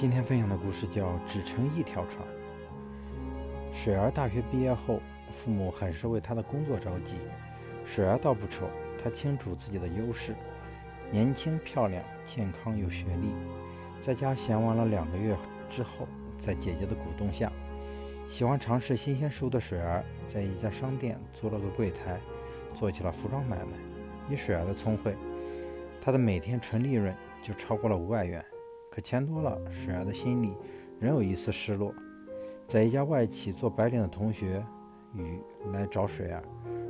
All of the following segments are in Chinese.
今天分享的故事叫《只乘一条船》。水儿大学毕业后，父母很是为她的工作着急。水儿倒不丑，她清楚自己的优势：年轻、漂亮、健康、有学历。在家闲玩了两个月之后，在姐姐的鼓动下，喜欢尝试新鲜事物的水儿，在一家商店租了个柜台，做起了服装买卖。以水儿的聪慧，她的每天纯利润就超过了五百元。可钱多了，水儿的心里仍有一丝失落。在一家外企做白领的同学雨来找水儿，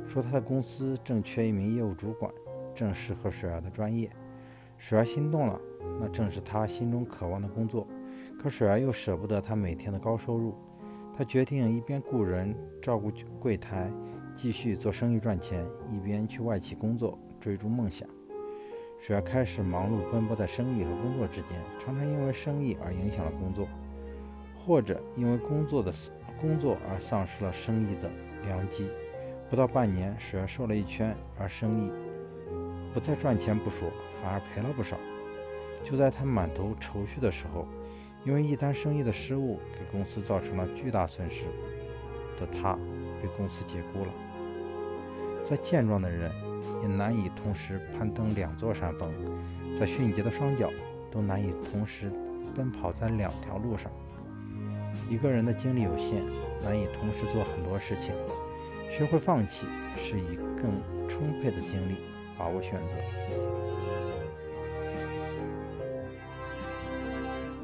说他的公司正缺一名业务主管，正适合水儿的专业。水儿心动了，那正是他心中渴望的工作。可水儿又舍不得他每天的高收入，他决定一边雇人照顾柜台，继续做生意赚钱，一边去外企工作，追逐梦想。水儿开始忙碌奔波在生意和工作之间，常常因为生意而影响了工作，或者因为工作的工作而丧失了生意的良机。不到半年，水儿瘦了一圈，而生意不再赚钱不说，反而赔了不少。就在他满头愁绪的时候，因为一单生意的失误，给公司造成了巨大损失的他，被公司解雇了。再健壮的人。也难以同时攀登两座山峰，在迅捷的双脚都难以同时奔跑在两条路上。一个人的精力有限，难以同时做很多事情。学会放弃，是以更充沛的精力把握选择。